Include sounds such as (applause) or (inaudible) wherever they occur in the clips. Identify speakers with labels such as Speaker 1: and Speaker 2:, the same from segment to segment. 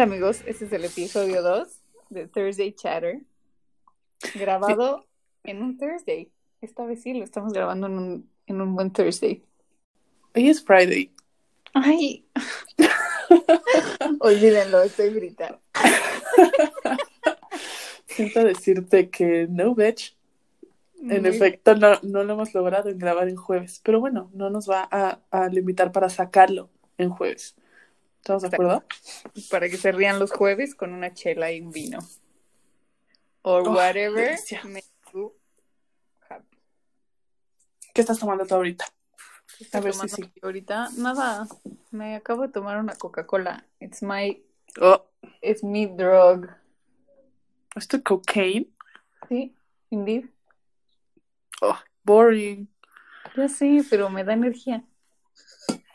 Speaker 1: Hola amigos, este es el episodio 2 de Thursday Chatter, grabado en un Thursday. Esta vez sí lo estamos grabando en un, en un buen Thursday.
Speaker 2: Hoy es Friday.
Speaker 1: Ay, (laughs) olvídenlo, estoy gritando. (laughs)
Speaker 2: Siento decirte que no, bitch. En
Speaker 1: Muy-
Speaker 2: efecto, no, no lo hemos logrado en grabar en jueves. Pero bueno, no nos va a, a limitar para sacarlo en jueves. ¿Estamos de acuerdo?
Speaker 1: Para que se rían los jueves con una chela y un vino. Or
Speaker 2: Oh,
Speaker 1: whatever
Speaker 2: delicia.
Speaker 1: makes you happy.
Speaker 2: ¿Qué estás tomando tú ahorita?
Speaker 1: ¿Qué estoy
Speaker 2: A ver si sí.
Speaker 1: ahorita? Nada, me acabo de tomar una Coca-Cola. It's my,
Speaker 2: Oh,
Speaker 1: it's my drug.
Speaker 2: ¿esto cocaine?
Speaker 1: Sí, indeed.
Speaker 2: Oh, boring.
Speaker 1: Ya sé, pero me da energía.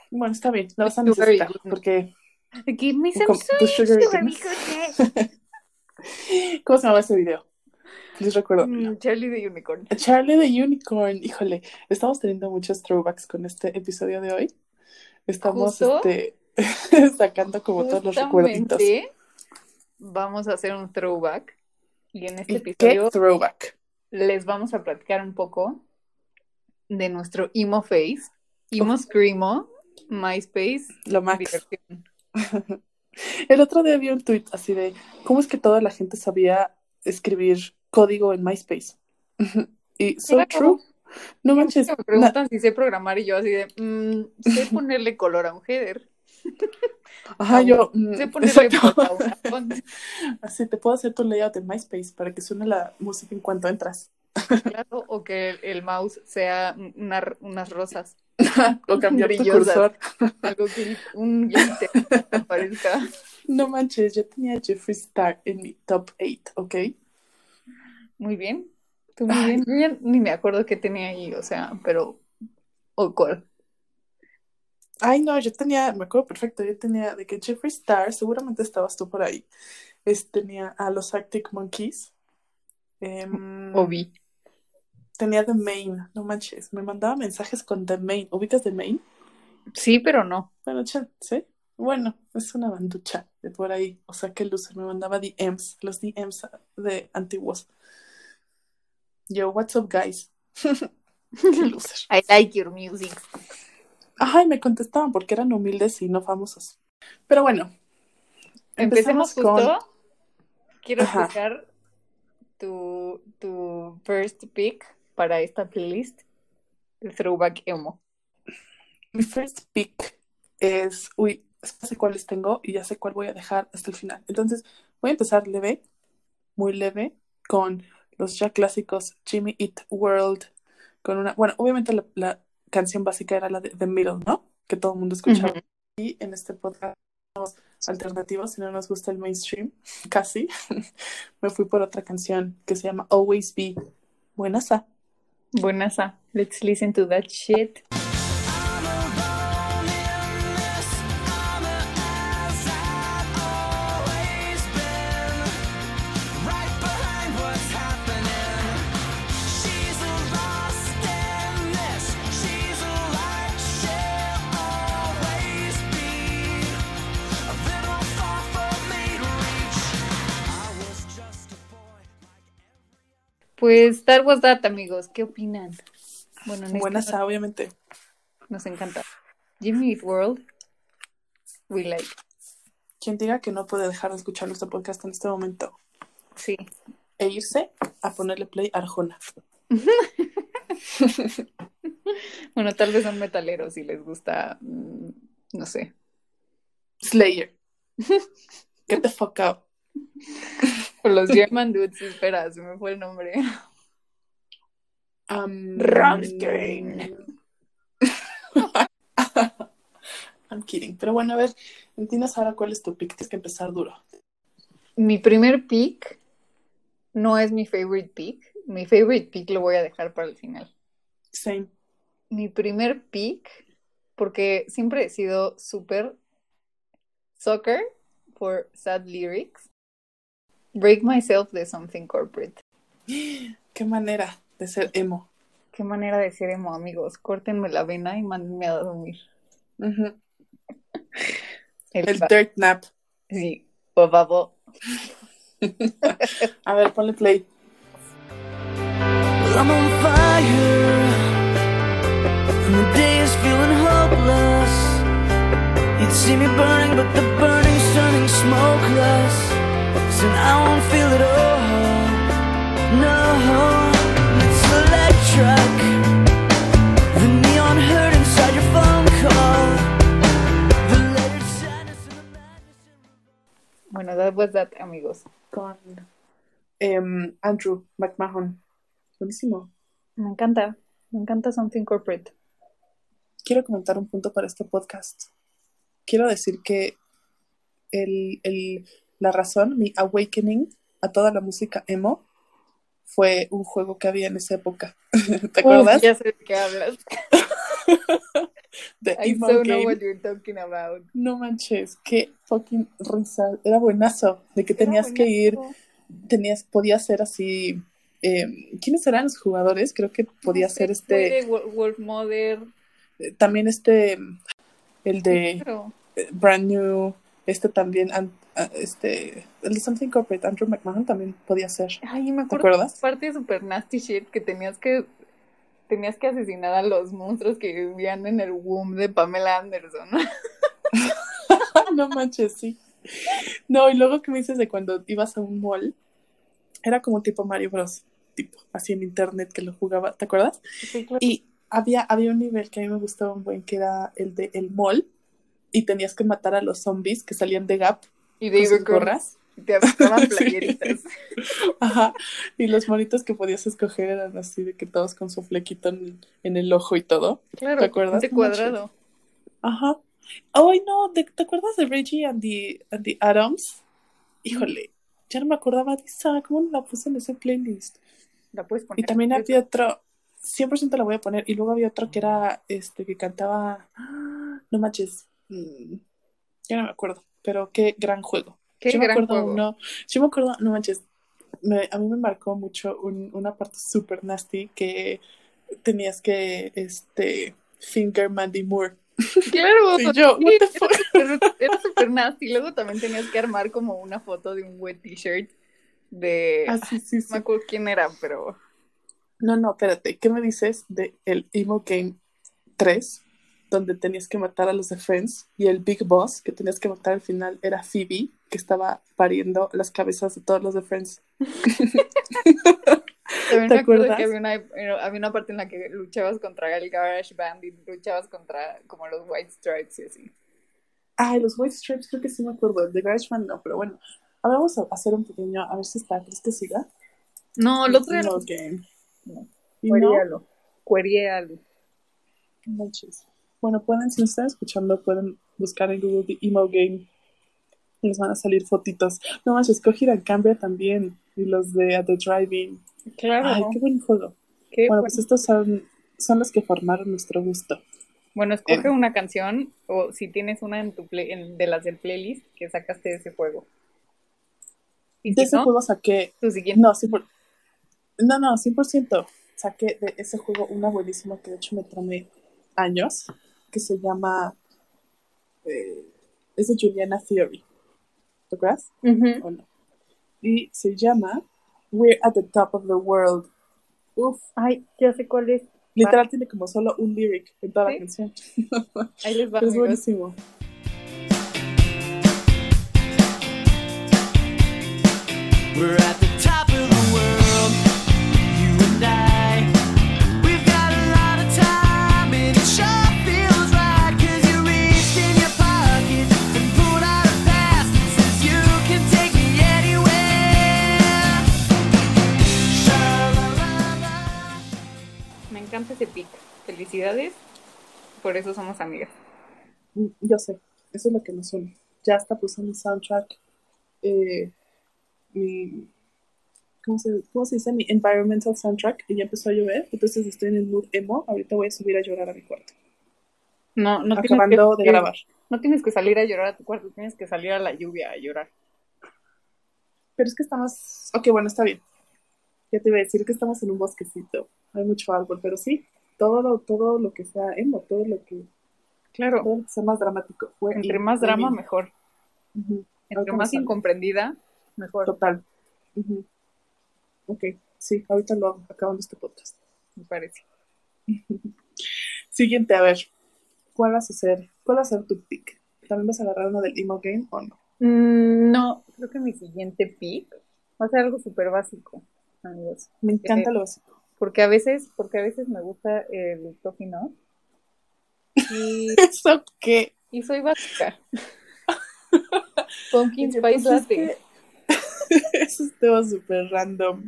Speaker 2: Bueno, está bien, la vas a necesitar porque...
Speaker 1: Give me some sweet
Speaker 2: sugar
Speaker 1: sugar. (laughs)
Speaker 2: ¿Cómo se llama ese video? Les recuerdo.
Speaker 1: Mm, Charlie the Unicorn.
Speaker 2: Charlie the Unicorn, híjole, estamos teniendo muchos throwbacks con este episodio de hoy. Estamos este, (laughs) sacando como todos los recuerditos.
Speaker 1: Vamos a hacer un throwback y en este
Speaker 2: ¿Y ¿Qué
Speaker 1: episodio
Speaker 2: throwback?
Speaker 1: les vamos a platicar un poco de nuestro emo face, emo screamo, MySpace,
Speaker 2: Lo max.
Speaker 1: diversión. (laughs)
Speaker 2: El otro día vi un tweet así de cómo es que toda la gente sabía escribir código en MySpace. (laughs) Y so true. No manches.
Speaker 1: Me preguntan si sé programar y yo así de, mm, sé (laughs) ponerle color a un header,
Speaker 2: Ajá, yo. mm,
Speaker 1: sé ponerle a font.
Speaker 2: Así te puedo hacer tu layout en MySpace para que suene la música en cuanto entras.
Speaker 1: Claro, o que el, el mouse sea una- unas rosas. (laughs)
Speaker 2: o cambiar tu cursor.
Speaker 1: Algo que un glitter aparezca.
Speaker 2: No manches, yo tenía Jeffree Star en mi top 8, ¿ok?
Speaker 1: Muy bien. Tú muy bien. Yo ya ni me acuerdo qué tenía ahí, o sea, pero. O cuál.
Speaker 2: Ay, no, yo tenía, me acuerdo perfecto, yo tenía de que Jeffree Star, seguramente estabas tú por ahí. Es, tenía a los Arctic Monkeys. Em,
Speaker 1: O vi.
Speaker 2: Tenía The Main, no manches, me mandaba mensajes con The Main. ¿Ubicas The Main?
Speaker 1: Sí, pero no.
Speaker 2: Bueno, ¿sí? Bueno, es una banducha de por ahí. O sea, que loser, me mandaba DMs, los DMs de antiguos. Yo, what's up, guys? (laughs) Qué loser.
Speaker 1: I like your music.
Speaker 2: Ay, me contestaban porque eran humildes y no famosos. Pero bueno,
Speaker 1: Empecemos justo.
Speaker 2: con...
Speaker 1: Quiero
Speaker 2: Ajá.
Speaker 1: escuchar tu, tu first pick para esta playlist de Throwback Emo.
Speaker 2: Mi first pick es... Uy, sé cuáles tengo y ya sé cuál voy a dejar hasta el final. Entonces, voy a empezar leve, muy leve, con los ya clásicos Jimmy Eat World, con una... Bueno, obviamente la, la canción básica era la de The Middle, ¿no? Que todo el mundo escuchaba. Y en este podcast alternativos, si no nos gusta el mainstream, (laughs) casi, (laughs) me fui por otra canción que se llama Always Be. Buenaza.
Speaker 1: Buenaza. Ah, let's listen to that shit. Pues that was that, amigos. ¿Qué opinan? Bueno, en este
Speaker 2: obviamente.
Speaker 1: nos encanta. Jimmy Eat World. We like.
Speaker 2: Quien diga que no puede dejar de escuchar nuestro podcast en este momento
Speaker 1: Sí.
Speaker 2: e irse a ponerle play a Arjona. (laughs)
Speaker 1: Bueno, tal vez son metaleros si les gusta, mm, no sé.
Speaker 2: Slayer. (laughs) Get the fuck out.
Speaker 1: Los (laughs) German Dudes, espera, se me fue el nombre.
Speaker 2: Um,
Speaker 1: Rammstein. (laughs)
Speaker 2: I'm kidding. Pero bueno, a ver, entiendes ahora cuál es tu pick. Tienes que empezar duro.
Speaker 1: Mi primer pick no es mi favorite pick. Mi favorite pick lo voy a dejar para el final.
Speaker 2: Same.
Speaker 1: Mi primer pick, porque siempre he sido súper soccer for sad lyrics. Break myself de something corporate. (gasps)
Speaker 2: Qué manera de ser emo.
Speaker 1: Qué manera de ser emo, amigos. Córtenme la vena y mándenme a dormir.
Speaker 2: Ujú.
Speaker 1: El
Speaker 2: El
Speaker 1: pa-
Speaker 2: dirt nap.
Speaker 1: Sí. Por favor. (laughs)
Speaker 2: A ver, ponle play.
Speaker 3: I'm on fire, and the day is feeling hopeless. You'd see me burning, but the burning's turning smokeless. Soon I won't feel it all. No, it's electric. The neon hurt inside your phone call. The lettered sadness and the madness. in-
Speaker 1: Bueno, that was that, amigos.
Speaker 2: Con em, Andrew McMahon. Buenísimo.
Speaker 1: Me encanta. Me encanta Something Corporate.
Speaker 2: Quiero comentar un punto para este podcast. Quiero decir que el, el- la razón, mi awakening a toda la música emo, fue un juego que había en esa época. (laughs) ¿Te acuerdas?
Speaker 1: Uf, ya sé de qué hablas. (laughs) I
Speaker 2: Emo
Speaker 1: so know
Speaker 2: Game.
Speaker 1: what you're talking about.
Speaker 2: No manches, qué fucking risa. Era buenazo. De que tenías que ir, tenías, podía ser así. eh, ¿Quiénes eran los jugadores? Creo que podía ser este.
Speaker 1: Wolf Mother.
Speaker 2: eh, También este. El de eh, Brand New. Este también. Ah, Este. El de Something Corporate, Andrew McMahon también podía ser.
Speaker 1: ay, me
Speaker 2: ¿Te
Speaker 1: acuerdo
Speaker 2: acuerdas?
Speaker 1: parte de Super Nasty Shit que tenías que tenías que asesinar a los monstruos que vivían en el womb de Pamela Anderson. (laughs)
Speaker 2: no manches, sí. No, y luego que me dices de cuando ibas a un mall, era como tipo Mario Bros. Tipo, así en internet que lo jugaba, ¿te acuerdas?
Speaker 1: Sí, claro.
Speaker 2: Y había, había un nivel que a mí me gustaba un buen, que era el de el mall, y tenías que matar a los zombies que salían de Gap
Speaker 1: Y
Speaker 2: con sus
Speaker 1: David
Speaker 2: gorras.
Speaker 1: te aventaban (laughs)
Speaker 2: Sí.
Speaker 1: playeritas. (laughs)
Speaker 2: Ajá. Y los monitos que podías escoger eran así de que todos con su flequito en, en el ojo y todo.
Speaker 1: Claro,
Speaker 2: ¿Te acuerdas?
Speaker 1: De cuadrado.
Speaker 2: Ajá. Ay, no, ¿te, te acuerdas de Reggie and the, and the Adams? Híjole, ya no me acordaba de esa, ¿cómo no la puse en ese playlist?
Speaker 1: La puedes poner.
Speaker 2: Y también había otro, 100% la voy a poner, y luego había otro que era, este, que cantaba, ¡ah! no manches, mm, ya no me acuerdo, pero qué gran juego.
Speaker 1: Qué
Speaker 2: yo me
Speaker 1: gran
Speaker 2: acuerdo
Speaker 1: juego.
Speaker 2: uno, yo me acuerdo, no manches, me- a mí me marcó mucho un- una parte super nasty que tenías que, este, finger Mandy Moore. (laughs)
Speaker 1: Claro.
Speaker 2: Y yo, what the fuck?
Speaker 1: Era era súper nasty. Luego también tenías que armar como una foto de un wet t-shirt de...
Speaker 2: Ah, sí, sí,
Speaker 1: No me acuerdo quién era, pero...
Speaker 2: No, no, espérate, ¿qué me dices de el Emo Game 3? Donde tenías que matar a los de Friends y el Big Boss que tenías que matar al final era Phoebe, que estaba pariendo las cabezas de todos los de Friends.
Speaker 1: También (laughs)
Speaker 2: ¿Te
Speaker 1: me acuerdo
Speaker 2: acuerdas?
Speaker 1: que había una, eh, había una parte en la que luchabas contra el Garage Band y luchabas contra como los White Stripes y así.
Speaker 2: Ay, los White Stripes creo que sí me acuerdo, el de Garage Band no, pero bueno. Ahora vamos a hacer un pequeño, a ver si está, ¿crees que siga?
Speaker 1: No, el otro era... No.
Speaker 2: ¿Y no? No. Bueno, pueden, si nos están escuchando, pueden buscar en Google The Emo Game. Y les van a salir fotitos. No manches, Coger and Cambria también. Y los de At the Driving.
Speaker 1: Claro.
Speaker 2: Ay, qué buen juego.
Speaker 1: Qué
Speaker 2: Bueno,
Speaker 1: bueno.
Speaker 2: pues estos son, son los que formaron nuestro gusto.
Speaker 1: Bueno, escoge
Speaker 2: Eh.
Speaker 1: una canción o si tienes una en tu play, en- de las del playlist que sacaste de ese juego. Y
Speaker 2: De
Speaker 1: si
Speaker 2: ese
Speaker 1: no,
Speaker 2: juego saqué.
Speaker 1: tu siguiente.
Speaker 2: No, 100%. No, no, 100%. Saqué de ese juego una buenísima que de hecho me tomé años. Que se llama. eh, es de Juliana Theory. ¿Te acuerdas?
Speaker 1: Ujú.
Speaker 2: ¿O no? Y se llama We're at the Top of the World. Uf,
Speaker 1: Ay, ya sé cuál es.
Speaker 2: literal tiene como solo un lyric en toda
Speaker 1: ¿Sí?
Speaker 2: la canción. (laughs)
Speaker 1: Ahí les va.
Speaker 2: es
Speaker 1: amigos.
Speaker 2: buenísimo.
Speaker 3: We're at the
Speaker 1: Por eso somos amigas.
Speaker 2: Mm, Yo sé, eso es lo que nos une. Ya hasta puse mi soundtrack, eh, mi, ¿cómo se, cómo se dice? Mi environmental soundtrack, y ya empezó a llover, entonces estoy en el mood emo. Ahorita voy a subir a llorar a mi cuarto,
Speaker 1: No, no tienes,
Speaker 2: acabando
Speaker 1: que,
Speaker 2: de grabar.
Speaker 1: no tienes que salir a llorar a tu cuarto, tienes que salir a la lluvia a llorar.
Speaker 2: Pero es que estamos, ok, bueno, está bien. Ya te iba a decir que estamos en un bosquecito, hay mucho árbol, pero sí, todo lo, todo lo que sea emo, todo lo que,
Speaker 1: Claro,
Speaker 2: todo lo que sea más dramático. fue
Speaker 1: entre más drama, mejor. Entre más
Speaker 2: sale.
Speaker 1: incomprendida, mejor,
Speaker 2: Total. Ujú. Ok, sí, ahorita lo hago, acabando este podcast.
Speaker 1: me parece.
Speaker 2: Siguiente, a ver. ¿Cuál vas a hacer? ¿Cuál va a ser tu pick? ¿También vas a agarrar uno del emo game o no?
Speaker 1: Mm, no, creo que mi siguiente pick va a ser algo súper básico, amigos.
Speaker 2: Me encanta
Speaker 1: Eh,
Speaker 2: lo básico.
Speaker 1: Porque a veces, porque a veces me gusta el Toffee Nut. Y, (laughs)
Speaker 2: ¿Eso qué?
Speaker 1: y soy básica. (laughs) Pumpkin Spice
Speaker 2: pues
Speaker 1: Latte.
Speaker 2: Eso es (laughs) todo súper random.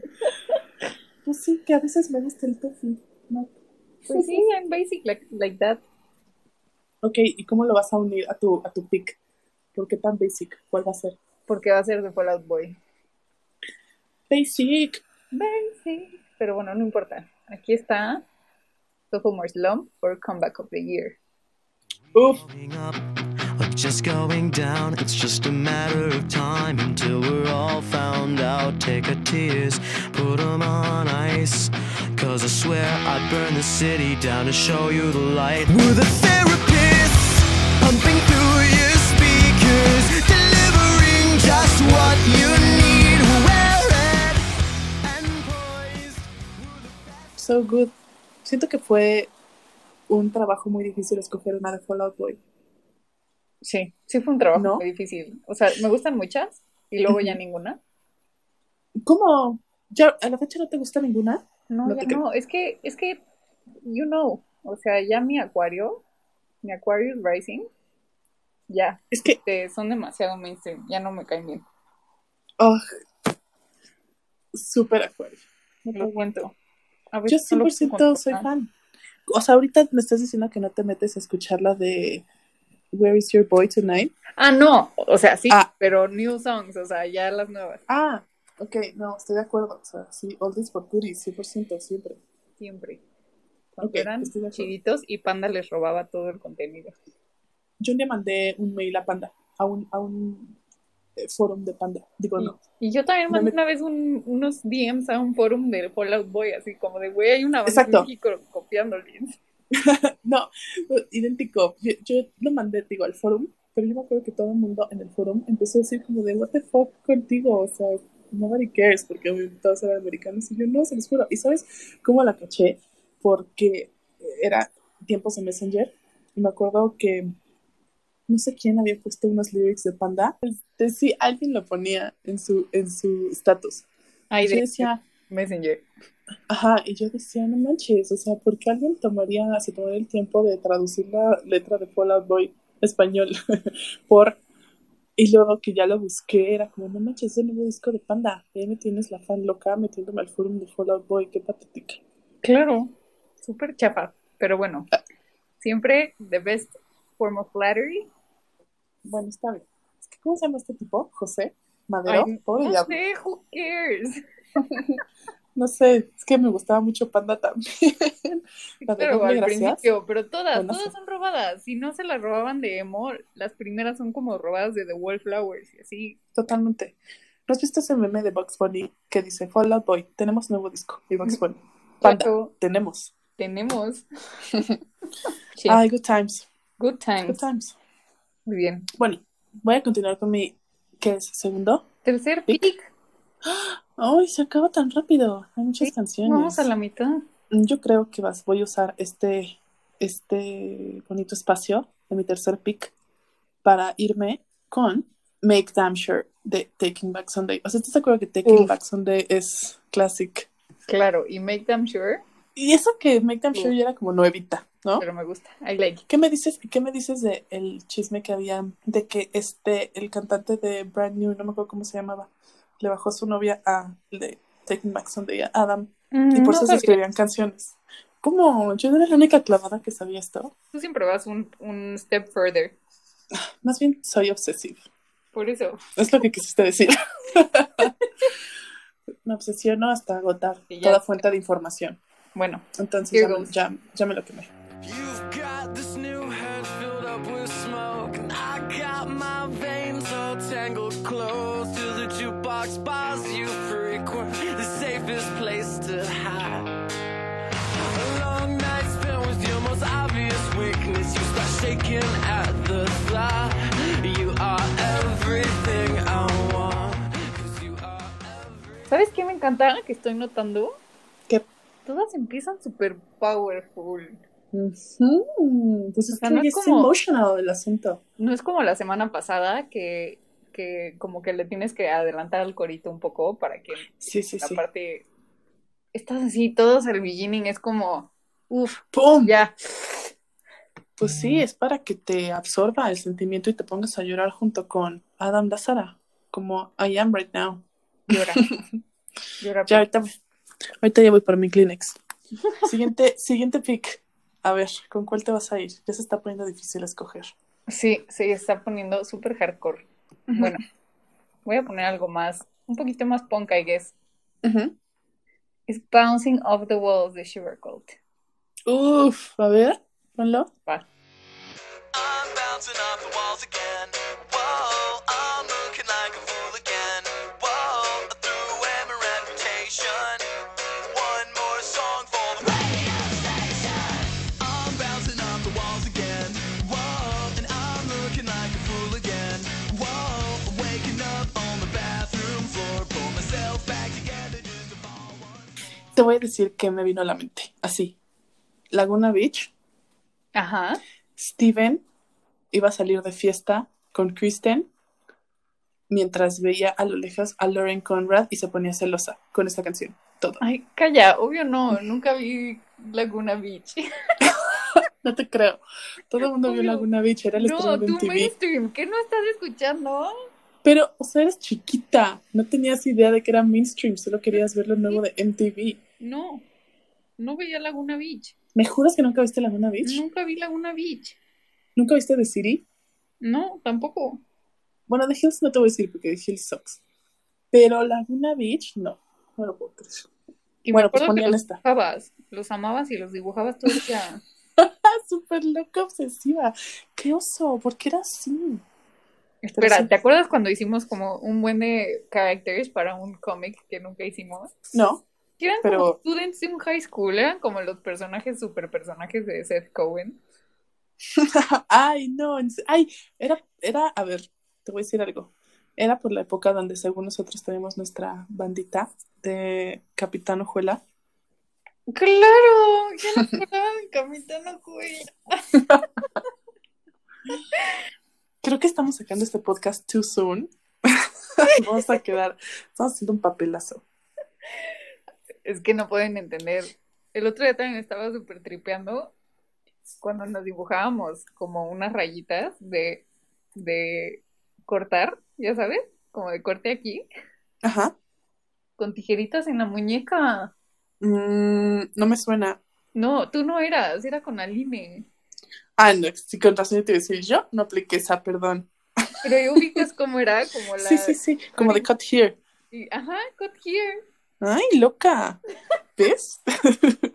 Speaker 2: Pues sí, que a veces me gusta el tofu. ¿no?
Speaker 1: Pues sí, I'm basic like, like that.
Speaker 2: Ok, ¿y cómo lo vas a unir a tu, a tu pick? ¿Por qué tan basic? ¿Cuál va a ser?
Speaker 1: Porque va a ser de Fallout Boy.
Speaker 2: Basic.
Speaker 1: Basic. Pero bueno, no importa. Aquí está Sophomore Slump or Comeback of the Year.
Speaker 2: Uf,
Speaker 3: Going up or just going down. It's just a matter of time until we're all found out. Take our tears, put 'em on ice. Cause I swear I'd burn the city down to show you the light. We're the
Speaker 2: so good. Siento que fue un trabajo muy difícil escoger una de Fallout Boy.
Speaker 1: Sí, sí fue un trabajo
Speaker 2: ¿No?
Speaker 1: muy difícil. O sea, me gustan muchas y luego ya ninguna.
Speaker 2: ¿Cómo? ¿Ya a la fecha no te gusta ninguna?
Speaker 1: No,
Speaker 2: No
Speaker 1: ya no. Es que, es que, you know, o sea, ya mi acuario, mi Aquarius Rising, ya,
Speaker 2: Es que,
Speaker 1: este, son demasiado mainstream, ya no me caen bien.
Speaker 2: oh, súper acuario. No te
Speaker 1: Lo cuento.
Speaker 2: Yo
Speaker 1: veces no lo puedo
Speaker 2: 100% soy fan. O sea, ahorita me estás diciendo que no te metes a escuchar la de Where is Your Boy Tonight.
Speaker 1: Ah, no, o sea, sí,
Speaker 2: Ah.
Speaker 1: pero new songs, o sea, ya las nuevas,
Speaker 2: Ah, ok, no, estoy de acuerdo. O sea, sí, oldies for goodies, 100%, siempre.
Speaker 1: siempre. Cuando
Speaker 2: Ok,
Speaker 1: eran chiditos y Panda les robaba todo el contenido.
Speaker 2: Yo le mandé un mail a Panda, a un, a un forum de Panda. Digo, no.
Speaker 1: Y yo también
Speaker 2: No
Speaker 1: mandé
Speaker 2: me-
Speaker 1: una vez un- unos DMs a un forum del Fallout Boy, así como de, güey, hay una banda
Speaker 2: Exacto.
Speaker 1: copiando el (laughs)
Speaker 2: No, idéntico. Yo, yo lo mandé, digo, al forum, pero yo me acuerdo que todo el mundo en el forum empezó a decir como de, what the fuck contigo, o sea, nobody cares, porque todos eran americanos, y yo no, se los juro. ¿Y sabes cómo la caché? Porque era tiempos de Messenger, y me acuerdo que no sé quién había puesto unos lyrics de Panda, este, sí, alguien lo ponía en su en su status.
Speaker 1: Ay,
Speaker 2: yo
Speaker 1: de
Speaker 2: decía,
Speaker 1: Messenger.
Speaker 2: Ajá, y yo decía, no manches, o sea, ¿por qué alguien tomaría, se tomaría el tiempo de traducir la letra de Fall Out Boy español (laughs) por... Y luego que ya lo busqué, era como, no manches, es el nuevo disco de Panda. Y ahí me tienes la fan loca metiéndome al forum de Fall Out Boy, qué patética.
Speaker 1: Claro, súper chafa. Pero bueno, siempre the best form of flattery.
Speaker 2: Bueno, está bien. Es que, ¿Cómo se llama este tipo? ¿José? ¿Madero?
Speaker 1: Ay,
Speaker 2: Pobre
Speaker 1: no
Speaker 2: diablo.
Speaker 1: sé, who cares? (laughs)
Speaker 2: No sé, es que me gustaba mucho Panda también. La de
Speaker 1: Claro,
Speaker 2: Doble
Speaker 1: al
Speaker 2: Gracias.
Speaker 1: principio, pero todas,
Speaker 2: Bueno,
Speaker 1: todas
Speaker 2: sí.
Speaker 1: son robadas. Si no se las robaban de emo, las primeras son como robadas de The Wallflowers y así.
Speaker 2: Totalmente. ¿No has visto ese meme de Bugs Bunny que dice Fall Out Boy, tenemos nuevo disco? Y Bugs Bunny, Panda, tenemos.
Speaker 1: tenemos. (laughs)
Speaker 2: Ay, good times,
Speaker 1: good
Speaker 2: good
Speaker 1: times. Muy bien.
Speaker 2: Bueno, voy a continuar con mi, ¿qué es? ¿Segundo?
Speaker 1: Tercer
Speaker 2: Pick.
Speaker 1: pick.
Speaker 2: Ay, se acaba tan rápido. Hay muchas
Speaker 1: Sí,
Speaker 2: canciones.
Speaker 1: Vamos a la mitad.
Speaker 2: Yo creo que vas, voy a usar este, este bonito espacio de mi tercer pick para irme con Make Damn Sure de Taking Back Sunday. O sea, ¿estás de acuerdo que Taking
Speaker 1: Uf.
Speaker 2: Back Sunday es classic?
Speaker 1: Claro, y Make Them Sure,
Speaker 2: Y eso que Make Damn Sure ya era como nuevita, ¿no?
Speaker 1: pero me gusta. I like it.
Speaker 2: ¿Qué me dices, qué me dices de el chisme que había de que este, el cantante de Brand New, no me acuerdo cómo se llamaba, le bajó su novia a el de Taking Back Sunday a Adam y
Speaker 1: Mm,
Speaker 2: por
Speaker 1: no
Speaker 2: eso se escribían canciones? ¿Cómo? Yo era la única clavada que sabía esto.
Speaker 1: Tú siempre vas un, un step further.
Speaker 2: Más bien soy obsesiva.
Speaker 1: Por eso.
Speaker 2: Es lo que quisiste decir. (laughs) me obsesiono hasta agotar toda fuente de información.
Speaker 1: Bueno,
Speaker 2: Entonces ya, ya, ya me lo quemé.
Speaker 3: You've got this new head filled up with smoke And I got my veins all tangled close To the jukebox bars you frequent The safest place to hide. A long night spent with your most obvious weakness. You start shaking at the thought You are everything I want. Cause you are everything.
Speaker 1: ¿Sabes qué me encanta? Que estoy notando?
Speaker 2: Que
Speaker 1: todas empiezan super powerful.
Speaker 2: Ujú, Pues
Speaker 1: O
Speaker 2: es
Speaker 1: sea, no es como-
Speaker 2: emotional el asunto.
Speaker 1: No es como la semana pasada que, que como que le tienes que adelantar al corito un poco para que
Speaker 2: Sí, sí,
Speaker 1: la
Speaker 2: sí.
Speaker 1: parte... Estás así, todos el beginning es como... Uf,
Speaker 2: ¡Pum!
Speaker 1: ya.
Speaker 2: Pues sí, es para que te absorba el sentimiento y te pongas a llorar junto con Adam Lazara, como I am right now.
Speaker 1: Llora. (laughs) Llora.
Speaker 2: Ya, ahorita, ahorita ya voy por mi Kleenex. (laughs) Siguiente, siguiente pick. A ver, ¿con cuál te vas a ir? Ya se está poniendo difícil escoger.
Speaker 1: Sí, se está poniendo súper hardcore. Bueno, voy a poner algo más, un poquito más punk, I guess.
Speaker 2: Ujú.
Speaker 1: Es Bouncing Off the Walls de Sugar Cult.
Speaker 2: Uf, a ver, ponlo.
Speaker 1: Va.
Speaker 3: I'm bouncing off the walls again.
Speaker 2: Te voy a decir que me vino a la mente. Así. Laguna Beach.
Speaker 1: Ajá.
Speaker 2: Steven iba a salir de fiesta con Kristen mientras veía a lo lejos a Lauren Conrad y se ponía celosa con esta canción. Todo.
Speaker 1: Ay, calla, obvio no, nunca vi Laguna Beach. (laughs)
Speaker 2: No te creo. Todo el mundo vio. Laguna Beach, era el
Speaker 1: No,
Speaker 2: estreno de
Speaker 1: tú
Speaker 2: MTV.
Speaker 1: mainstream, ¿qué no estás escuchando?
Speaker 2: Pero, o sea, eres chiquita. No tenías idea de que era mainstream, solo querías ver lo nuevo de MTV.
Speaker 1: No, no veía Laguna Beach.
Speaker 2: ¿Me juras que nunca viste Laguna Beach?
Speaker 1: Nunca vi Laguna Beach.
Speaker 2: ¿Nunca viste The City?
Speaker 1: No, tampoco.
Speaker 2: Bueno, The Hills no te voy a decir porque The Hills sucks. Pero Laguna Beach, no. No lo puedo creer.
Speaker 1: Y
Speaker 2: Bueno, pues ponían
Speaker 1: los
Speaker 2: esta.
Speaker 1: dibujabas, los amabas y los dibujabas todo el día. (laughs)
Speaker 2: Súper loca, obsesiva. ¡Qué oso! ¿Por qué era así?
Speaker 1: Espera,
Speaker 2: sí.
Speaker 1: ¿te acuerdas cuando hicimos como un buen de characters para un cómic que nunca hicimos?
Speaker 2: No,
Speaker 1: eran
Speaker 2: Pero-
Speaker 1: como students in high school, eran como los personajes, super personajes de Seth Cohen. (laughs)
Speaker 2: Ay, no, ay, era, era, a ver, te voy a decir algo. Era por la época donde según nosotros teníamos nuestra bandita de Capitán Ojuela.
Speaker 1: ¡Claro! Ya no de Capitán Ojuela. (laughs)
Speaker 2: Creo que estamos sacando este podcast too soon. (laughs) Vamos a quedar, estamos haciendo un papelazo.
Speaker 1: Es que no pueden entender. El otro día también estaba súper tripeando cuando nos dibujábamos como unas rayitas de, de cortar, ya sabes, como de corte aquí,
Speaker 2: Ajá.
Speaker 1: con tijeritas en la muñeca.
Speaker 2: Mm, no me suena.
Speaker 1: No, tú no eras, era con Aline.
Speaker 2: Ah, no, sí, con razón yo te iba a decir, yo no apliqué esa, perdón.
Speaker 1: Pero yo ubicas cómo era, como la...
Speaker 2: Sí, sí, sí, como de cut here.
Speaker 1: ajá, cut here.
Speaker 2: Ay, loca. ¿Ves? (laughs)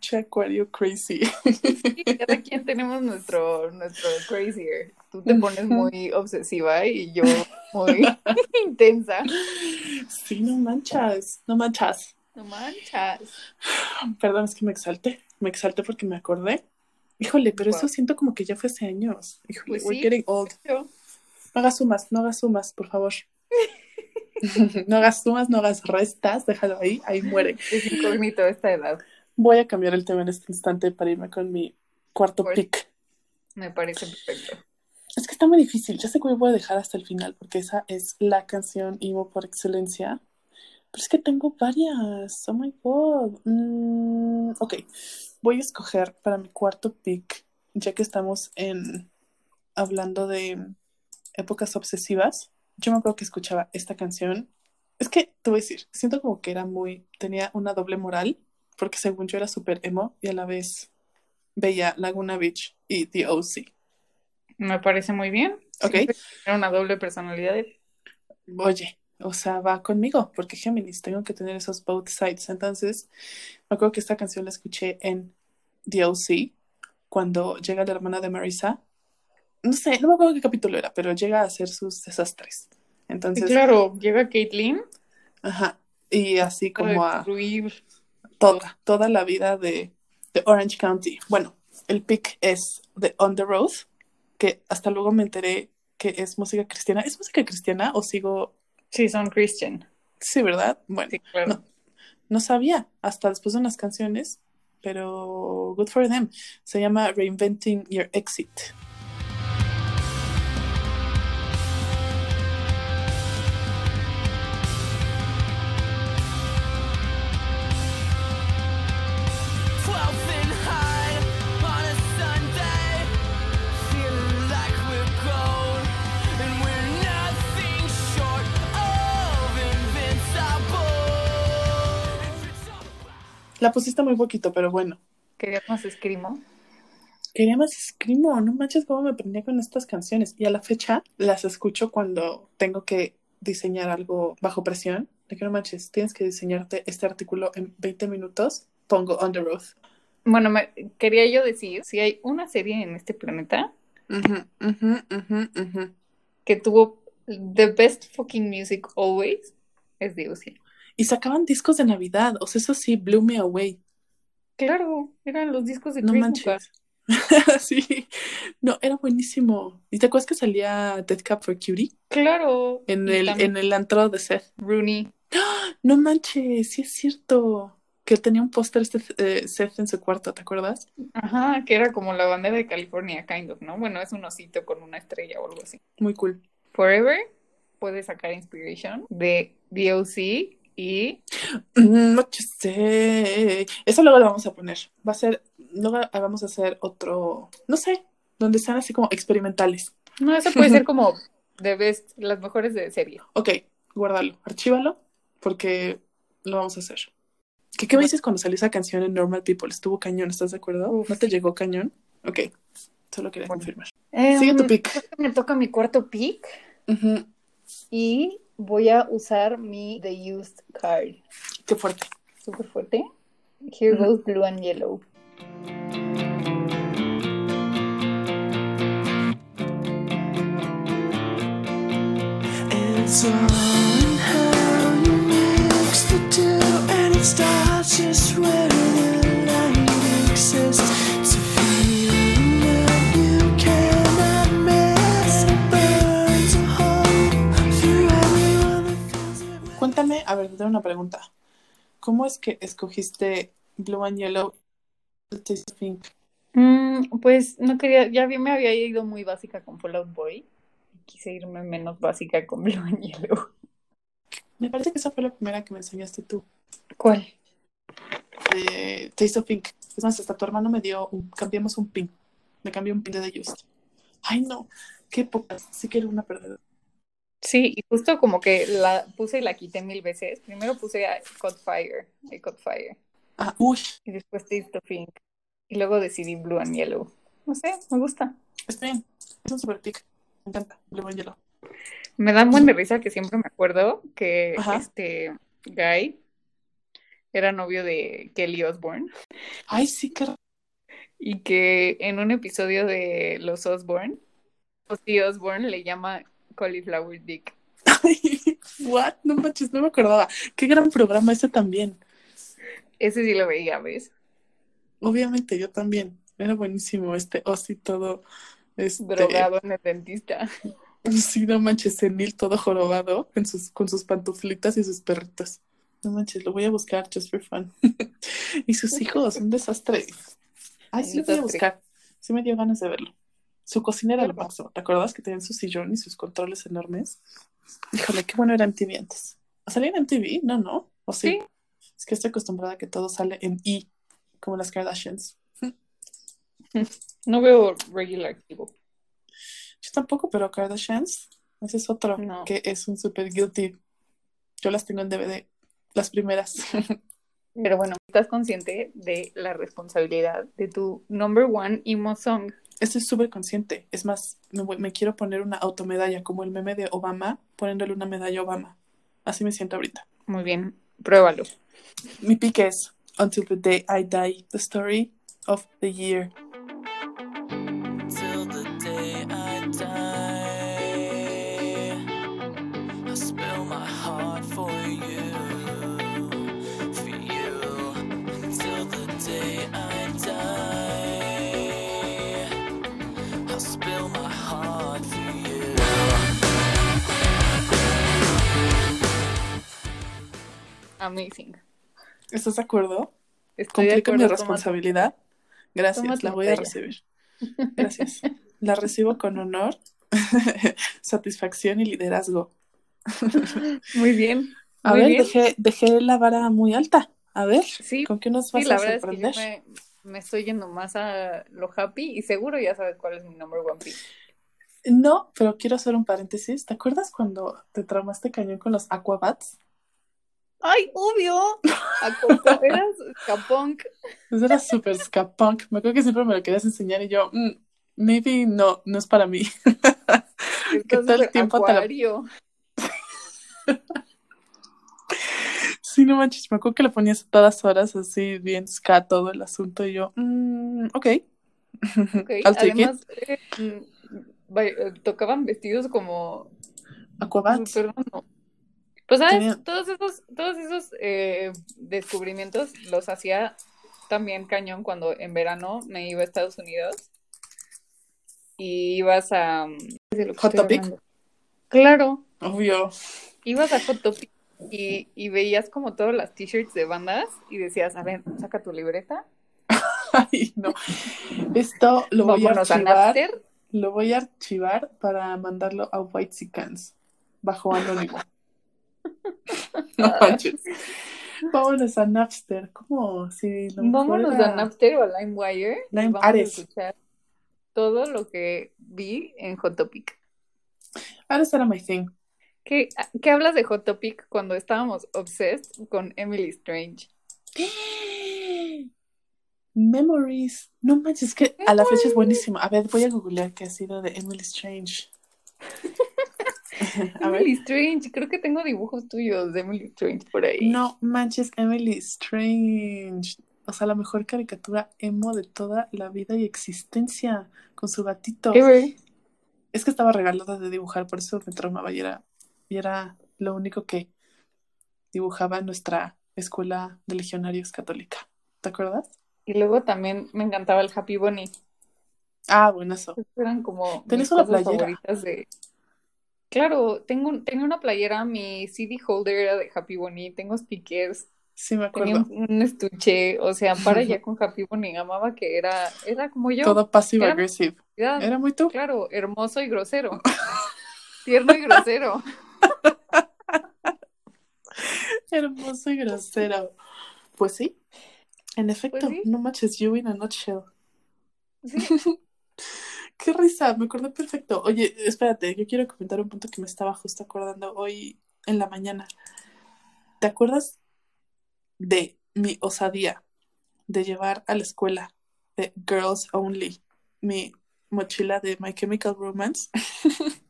Speaker 2: Che acuario crazy.
Speaker 1: Y cada quien tenemos nuestro, nuestro crazier. Tú te pones muy obsesiva y yo muy (laughs) intensa.
Speaker 2: Sí, no manchas, no manchas.
Speaker 1: No manchas.
Speaker 2: Perdón, es que me exalté. Me exalté porque me acordé. Híjole, pero eso siento como que ya fue hace años. Híjole,
Speaker 1: Pues
Speaker 2: we're
Speaker 1: sí.
Speaker 2: getting old. No hagas sumas, no hagas sumas, por favor. (laughs) no hagas sumas, no hagas restas, déjalo ahí, ahí muere.
Speaker 1: es incógnito esta edad.
Speaker 2: Voy a cambiar el tema en este instante para irme con mi cuarto
Speaker 1: Pues.
Speaker 2: pick.
Speaker 1: Me parece perfecto.
Speaker 2: Es que está muy difícil. Ya sé que voy a dejar hasta el final porque esa es la canción emo por excelencia. Pero es que tengo varias. Oh my god. Mm, ok. Voy a escoger para mi cuarto pick, ya que estamos en hablando de épocas obsesivas. Yo me acuerdo que escuchaba esta canción. Es que te voy a decir, siento como que era muy, tenía una doble moral, porque según yo era súper emo y a la vez veía Laguna Beach y The OC.
Speaker 1: Me parece muy bien.
Speaker 2: Ok.
Speaker 1: Era una doble personalidad.
Speaker 2: Oye, o sea, va conmigo, porque Géminis, tengo que tener esos both sides. Entonces, me acuerdo que esta canción la escuché en The OC, cuando llega la hermana de Marisa. No sé, no me acuerdo qué capítulo era, pero llega a hacer sus desastres.
Speaker 1: Sí,
Speaker 2: Entonces,
Speaker 1: claro, llega Caitlyn
Speaker 2: ajá, y así como a
Speaker 1: destruir.
Speaker 2: toda, toda la vida de, de Orange County. Bueno, el pick es de On the Road, que hasta luego me enteré que es música cristiana. ¿Es música cristiana o sigo
Speaker 1: Sí, son Christian.
Speaker 2: Sí, ¿verdad? Bueno,
Speaker 1: Sí, claro.
Speaker 2: No. no sabía hasta después de unas canciones, pero good for them. Se llama Reinventing Your Exit. La pusiste muy poquito, pero bueno.
Speaker 1: ¿Querías más escrimo?
Speaker 2: Quería más Screamo, no manches cómo me prendía con estas canciones. Y a la fecha las escucho cuando tengo que diseñar algo bajo presión. De que no manches, tienes que diseñarte este artículo en 20 minutos. Pongo On the Road.
Speaker 1: Bueno, me- quería yo decir, si hay una serie en este planeta que tuvo the best fucking music always, es DOC.
Speaker 2: Y sacaban discos de Navidad. O sea, eso sí, blew me away.
Speaker 1: Claro, eran los discos de
Speaker 2: No manches. (laughs) Sí, no, era buenísimo. ¿Y te acuerdas que salía Dead Cup for Cutie?
Speaker 1: Claro.
Speaker 2: En el,
Speaker 1: también
Speaker 2: en el antro de Seth.
Speaker 1: Rooney. (gasps)
Speaker 2: No manches, sí es cierto. Que tenía un póster este eh, Seth en su cuarto, ¿te acuerdas?
Speaker 1: Ajá, que era como la bandera de California, kind of, ¿no? Bueno, es un osito con una estrella o algo así.
Speaker 2: Muy cool.
Speaker 1: Forever puede sacar inspiration de DOC y
Speaker 2: Mm, No sé. Eso luego lo vamos a poner. Va a ser, luego vamos a hacer otro, no sé, donde sean así como experimentales.
Speaker 1: no, eso puede ser (laughs) como de best, las mejores de serie.
Speaker 2: Ok, guárdalo, archívalo, porque lo vamos a hacer. ¿Qué, qué me dices cuando salió esa canción en Normal People? Estuvo cañón, ¿estás de acuerdo?
Speaker 1: Uf.
Speaker 2: ¿No te llegó cañón? Ok, solo quería
Speaker 1: Bueno.
Speaker 2: confirmar.
Speaker 1: Em,
Speaker 2: Sigue tu pick.
Speaker 1: Me toca mi cuarto pick y voy a usar mi The Used card.
Speaker 2: Qué fuerte.
Speaker 1: Súper fuerte. Here goes blue and yellow.
Speaker 3: It's all in how you mix the two, and it starts just where the line a
Speaker 2: ver, te tengo una pregunta. ¿Cómo es que escogiste Blue and Yellow? Taste of Pink?
Speaker 1: Mm, pues no quería, ya me había ido muy básica con Fall Out Boy. Quise irme menos básica con (laughs) Blue and Yellow.
Speaker 2: Me parece que esa fue la primera que me enseñaste tú.
Speaker 1: ¿Cuál?
Speaker 2: Taste of Pink. Es más, hasta tu hermano me dio, un, cambiamos un pin. Me cambió un pin de The Just. Ay, no, qué poca. Sí que era una perdedora.
Speaker 1: Sí, y justo como que la puse y la quité mil veces. Primero puse a Caught Fire, I Caught Fire.
Speaker 2: Ah, uy,
Speaker 1: Y después Taste of Pink. Y luego decidí Blue and Yellow. No sé, me gusta.
Speaker 2: está bien. Es un super pick. Me encanta. Blue and Yellow.
Speaker 1: Me da buen de risa que siempre me acuerdo que
Speaker 2: Ajá.
Speaker 1: este Guy era novio de Kelly Osbourne
Speaker 2: Ay, sí, qué
Speaker 1: y que en un episodio de Los Osbourne, Ozzy Osbourne le llama Cauliflower Dick. (laughs)
Speaker 2: What? No manches, no me acordaba. Qué gran programa ese también.
Speaker 1: Ese sí lo veía, ¿ves?
Speaker 2: Obviamente, yo también. Era buenísimo este Ozzy todo. Este,
Speaker 1: Drogado en el dentista. (laughs)
Speaker 2: Sí, no manches, senil todo jorobado en sus, con sus pantuflitas y sus perritos. No manches, lo voy a buscar just for fun. (laughs) y sus hijos, un desastre. Ay, sí, lo voy a buscar. Sí me dio ganas de verlo. Su cocina era lo máximo. ¿Te acuerdas que tenían su sillón y sus controles enormes? Híjole, qué bueno era MTV antes. ¿O salía en MTV? No, no. ¿O sí?
Speaker 1: Sí.
Speaker 2: Es que estoy acostumbrada a que todo sale en E, como las Kardashians.
Speaker 1: No veo regular cable.
Speaker 2: Yo tampoco, pero Kardashians, ese es otro
Speaker 1: No.
Speaker 2: que es un super guilty. Yo las tengo en DVD, las primeras. (laughs)
Speaker 1: Pero bueno, ¿estás consciente de la responsabilidad de tu number one emo song?
Speaker 2: Estoy súper consciente. Es más, me, voy- me quiero poner una automedalla, como el meme de Obama, poniéndole una medalla a Obama. Así me siento ahorita.
Speaker 1: Muy bien, pruébalo.
Speaker 2: Mi pique es Until the Day I Die, the story of the year.
Speaker 1: Amazing.
Speaker 2: ¿Estás de acuerdo?
Speaker 1: Estoy
Speaker 2: Complica mi
Speaker 1: acuerdo,
Speaker 2: responsabilidad. Gracias, la voy a recibir. Gracias. La recibo con honor, (laughs) satisfacción y liderazgo. (laughs)
Speaker 1: Muy bien.
Speaker 2: A
Speaker 1: muy
Speaker 2: ver,
Speaker 1: bien.
Speaker 2: dejé, dejé la vara muy alta. A ver,
Speaker 1: Sí,
Speaker 2: ¿con qué nos vas a
Speaker 1: verdad es que
Speaker 2: sorprender?
Speaker 1: me, me estoy yendo más a lo happy y seguro ya sabes cuál es mi number one pick.
Speaker 2: No, pero quiero hacer un paréntesis. ¿Te acuerdas cuando te traumaste cañón con los Aquabats?
Speaker 1: ¡Ay, obvio! (laughs) Eras Capunk.
Speaker 2: Eso era súper ska punk. Me acuerdo que siempre me lo querías enseñar y yo, mm, maybe no, no es para mí. Todo (laughs) el tiempo te lo-
Speaker 1: acuario. (laughs)
Speaker 2: Sí, no manches, me acuerdo que le ponías a todas horas así, bien ska todo el asunto y yo, mm, ok.
Speaker 1: Ok. Además, eh, mm, eh, tocaban vestidos como
Speaker 2: Aquabats.
Speaker 1: súper random. Pues, ¿sabes?
Speaker 2: Tenía-
Speaker 1: Todos esos, todos esos eh, descubrimientos los hacía también cañón cuando en verano me iba a Estados Unidos y ibas a... mm,
Speaker 2: Hot Topic.
Speaker 1: hablando. Claro,
Speaker 2: Obvio.
Speaker 1: ibas a Hot Topic y, y veías como todas las t-shirts de bandas y decías, a ver, saca tu libreta, (laughs)
Speaker 2: Ay, no. Esto lo voy a
Speaker 1: vámonos a
Speaker 2: archivar. Lo voy a archivar para mandarlo a White Sicans bajo anónimo. (laughs) No manches. (laughs) Vámonos a Napster. ¿Cómo? Si
Speaker 1: Vámonos
Speaker 2: era-
Speaker 1: a Napster o a LimeWire
Speaker 2: Lime
Speaker 1: vamos a
Speaker 2: Ares.
Speaker 1: escuchar todo lo que vi en Hot Topic.
Speaker 2: Ares era my thing.
Speaker 1: ¿Qué, qué hablas de Hot Topic cuando estábamos obsessed con Emily Strange?
Speaker 2: Memories. No manches, que a la fecha es buenísimo. A ver, voy a googlear qué ha sido de Emily Strange. (laughs) (laughs)
Speaker 1: Emily Strange, creo que tengo dibujos tuyos de Emily Strange por ahí.
Speaker 2: No manches, Emily Strange. O sea, la mejor caricatura emo de toda la vida y existencia. Con su gatito.
Speaker 1: Ever.
Speaker 2: Es que estaba regalada de dibujar, por eso me traumaba y era, y era lo único que dibujaba en nuestra escuela de legionarios católica. ¿Te acuerdas?
Speaker 1: Y luego también me encantaba el Happy Bunny.
Speaker 2: Ah, bueno, eso.
Speaker 1: Eran como
Speaker 2: ¿Tenés
Speaker 1: mis
Speaker 2: una
Speaker 1: cosas
Speaker 2: playera?
Speaker 1: favoritas de... Claro, tengo, tenía una playera, mi CD holder era de Happy Bunny, tengo stickers,
Speaker 2: Sí, me
Speaker 1: tenía
Speaker 2: acuerdo.
Speaker 1: un, un estuche, o sea, para (laughs) ya con Happy Bunny, amaba que era, era como yo.
Speaker 2: Todo passive
Speaker 1: Era-
Speaker 2: aggressive.
Speaker 1: Era-
Speaker 2: Era muy tú.
Speaker 1: Claro, hermoso y grosero. (laughs) Tierno y grosero. (laughs)
Speaker 2: Hermoso y grosero. Pues sí. En efecto,
Speaker 1: Pues sí.
Speaker 2: no manches, you in a nutshell.
Speaker 1: Sí.
Speaker 2: Qué risa, me acordé perfecto. Oye, espérate, yo quiero comentar un punto que me estaba justo acordando hoy en la mañana. ¿Te acuerdas de mi osadía de llevar a la escuela de Girls Only mi mochila de My Chemical Romance? (laughs)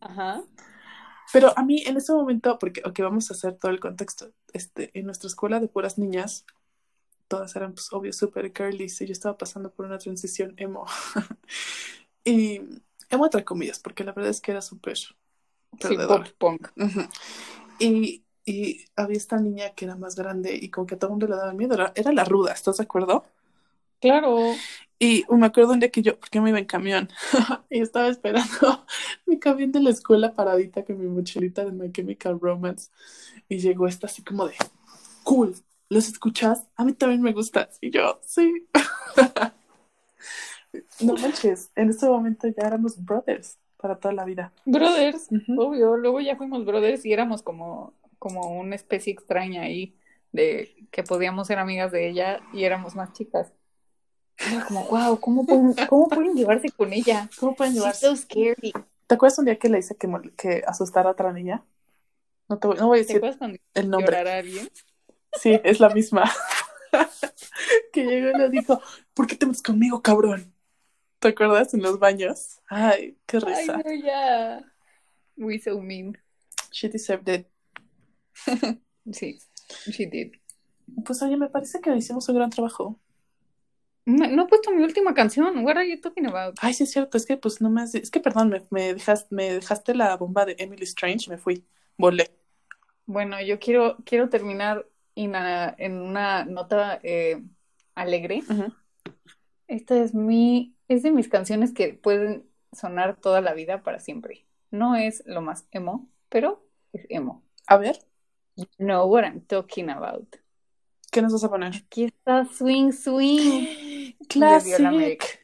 Speaker 1: Ajá.
Speaker 2: Pero a mí en ese momento, porque vamos a hacer todo el contexto, este, en nuestra escuela de puras niñas, todas eran pues obvio súper girly, y yo estaba pasando por una transición emo. (laughs) y emo entre comillas, porque la verdad es que era súper
Speaker 1: Sí,
Speaker 2: perdedora.
Speaker 1: pop punk.
Speaker 2: Y, y había esta niña que era más grande y como que a todo el mundo le daba miedo, era, era la ruda, ¿estás de acuerdo?
Speaker 1: Claro.
Speaker 2: Y me acuerdo un día que yo, porque me iba en camión, (laughs) y estaba esperando (laughs) mi camión de la escuela paradita con mi mochilita de My Chemical Romance, y llegó esta así como de, cool, ¿los escuchas? A mí también me gustas. Y yo, sí. (laughs) no manches, en ese momento ya éramos brothers para toda la vida.
Speaker 1: Brothers, obvio. Luego ya fuimos brothers y éramos como, como una especie extraña ahí de que podíamos ser amigas de ella y éramos más chicas. Era como, wow, ¿cómo pueden, cómo pueden llevarse con ella?
Speaker 2: ¿Cómo pueden llevarse?
Speaker 1: so scary.
Speaker 2: ¿Te acuerdas un día que le hice que, que asustara a otra niña? No, te voy, no voy a
Speaker 1: ¿Te
Speaker 2: decir
Speaker 1: acuerdas cuando
Speaker 2: el nombre.
Speaker 1: a alguien?
Speaker 2: Sí, es la misma. (laughs) que llegó y le dijo, ¿por qué te metes conmigo, cabrón? ¿Te acuerdas? En los baños. Ay, qué
Speaker 1: Ay,
Speaker 2: risa.
Speaker 1: no, ya. We so mean.
Speaker 2: She deserved it. (laughs)
Speaker 1: Sí, she did.
Speaker 2: Pues oye, me parece que hicimos un gran trabajo.
Speaker 1: No, no he puesto mi última canción. What are you talking about?
Speaker 2: Ay, sí es cierto, es que pues no me has... Es que perdón, me, me dejaste, me dejaste la bomba de Emily Strange, me fui, volé.
Speaker 1: Bueno, yo quiero, quiero terminar en, a- en una nota eh, alegre. Esta es mi, es de mis canciones que pueden sonar toda la vida para siempre. No es lo más emo, pero es emo.
Speaker 2: A ver,
Speaker 1: You know what I'm talking about.
Speaker 2: ¿Qué nos vas a poner?
Speaker 1: Aquí está Swing Swing. (gasps)
Speaker 2: Classic.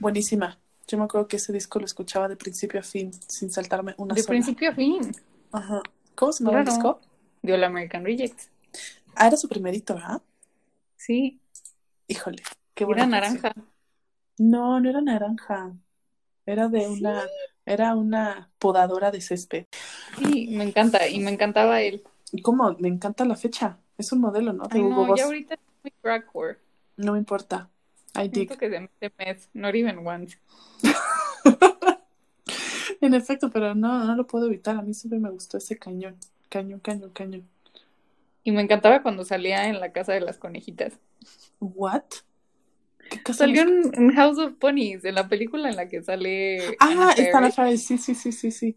Speaker 2: Buenísima. Yo me acuerdo que ese disco lo escuchaba de principio a fin, sin saltarme una
Speaker 1: De
Speaker 2: sola.
Speaker 1: principio a fin.
Speaker 2: Ajá. ¿Cómo se llama el
Speaker 1: Claro.
Speaker 2: disco?
Speaker 1: De All American Rejects.
Speaker 2: Ah, era su primerito, ¿verdad?
Speaker 1: Sí,
Speaker 2: Híjole, qué buena
Speaker 1: era
Speaker 2: canción.
Speaker 1: naranja.
Speaker 2: No, no era naranja. Era de una, era una podadora de césped.
Speaker 1: Sí, me encanta. Y me encantaba él.
Speaker 2: ¿Y cómo? Me encanta la fecha. Es un modelo, ¿no? De
Speaker 1: Ay,
Speaker 2: Hugo
Speaker 1: no,
Speaker 2: Boss.
Speaker 1: ya ahorita es muy.
Speaker 2: No me importa. I.
Speaker 1: Siento que se mete meth, not even once. (laughs)
Speaker 2: En efecto, pero no, no lo puedo evitar. A mí siempre me gustó ese cañón. Cañón, cañón, cañón.
Speaker 1: Y me encantaba cuando salía en la casa de las conejitas.
Speaker 2: ¿What? ¿Qué casa
Speaker 1: Salió en, en House of Ponies, en la película en la que sale
Speaker 2: Ah, está la.
Speaker 1: Faris.
Speaker 2: Sí, sí, sí, sí, sí.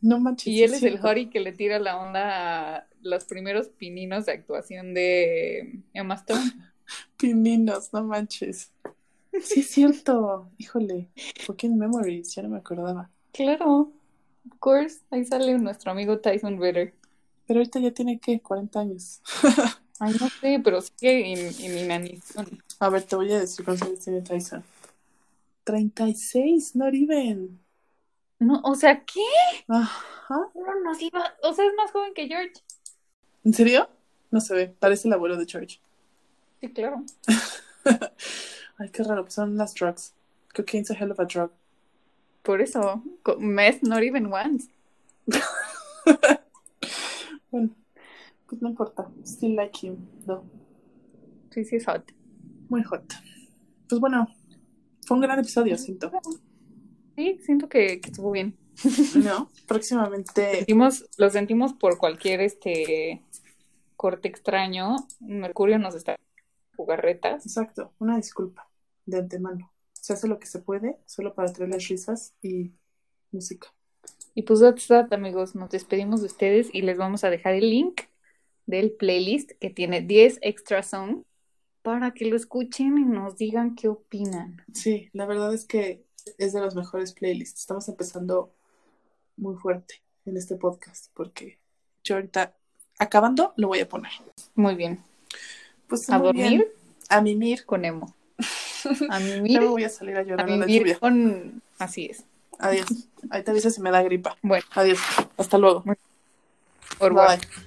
Speaker 2: No manches.
Speaker 1: Y él es el. Hori que le tira la onda a los primeros pininos de actuación de Emma Stone. (laughs) (laughs)
Speaker 2: Pininos, no manches. Sí, es cierto. Híjole. Fucking memories. Ya no me acordaba.
Speaker 1: Claro, of course, ahí sale nuestro amigo Tyson Ritter.
Speaker 2: Pero ahorita ya tiene, ¿qué? 40 años. (laughs)
Speaker 1: Ay, no sé, pero sigue en, en inanición.
Speaker 2: A ver, te voy a decir cuántos años tiene Tyson. 36, not even.
Speaker 1: No, o sea, ¿qué?
Speaker 2: Ajá.
Speaker 1: No nos iba, o sea, es más joven que George.
Speaker 2: ¿En serio? No se ve. Parece el abuelo de George.
Speaker 1: Sí, claro. (laughs)
Speaker 2: Ay, qué raro. Pues son las drugs. Cocaine's a hell of a drug.
Speaker 1: Por eso, meth not even once. (laughs)
Speaker 2: Bueno, pues no importa. Still like him, though.
Speaker 1: Sí, sí, es hot.
Speaker 2: Muy hot. Pues bueno, fue un gran episodio, siento.
Speaker 1: Sí, siento que, que estuvo bien. (laughs)
Speaker 2: ¿No? Próximamente.
Speaker 1: Sentimos, lo sentimos por cualquier este corte extraño. Mercurio nos está jugarretas.
Speaker 2: Exacto, una disculpa de antemano. Se hace lo que se puede, solo para traerles risas y música.
Speaker 1: Y pues that's that, amigos. Nos despedimos de ustedes y les vamos a dejar el link del playlist que tiene 10 extra songs para que lo escuchen y nos digan qué opinan.
Speaker 2: Sí, la verdad es que es de los mejores playlists. Estamos empezando muy fuerte en este podcast porque yo ahorita, acabando, lo voy a poner.
Speaker 1: Muy bien.
Speaker 2: Pues
Speaker 1: A
Speaker 2: muy bien.
Speaker 1: dormir
Speaker 2: A mimir.
Speaker 1: con emo. (laughs) A mimir,
Speaker 2: me voy a salir a llorar a la lluvia.
Speaker 1: con... Así es.
Speaker 2: Adiós. Ahí te avisas si me da gripa.
Speaker 1: Bueno,
Speaker 2: Adiós. Hasta luego.
Speaker 1: por
Speaker 2: Bye.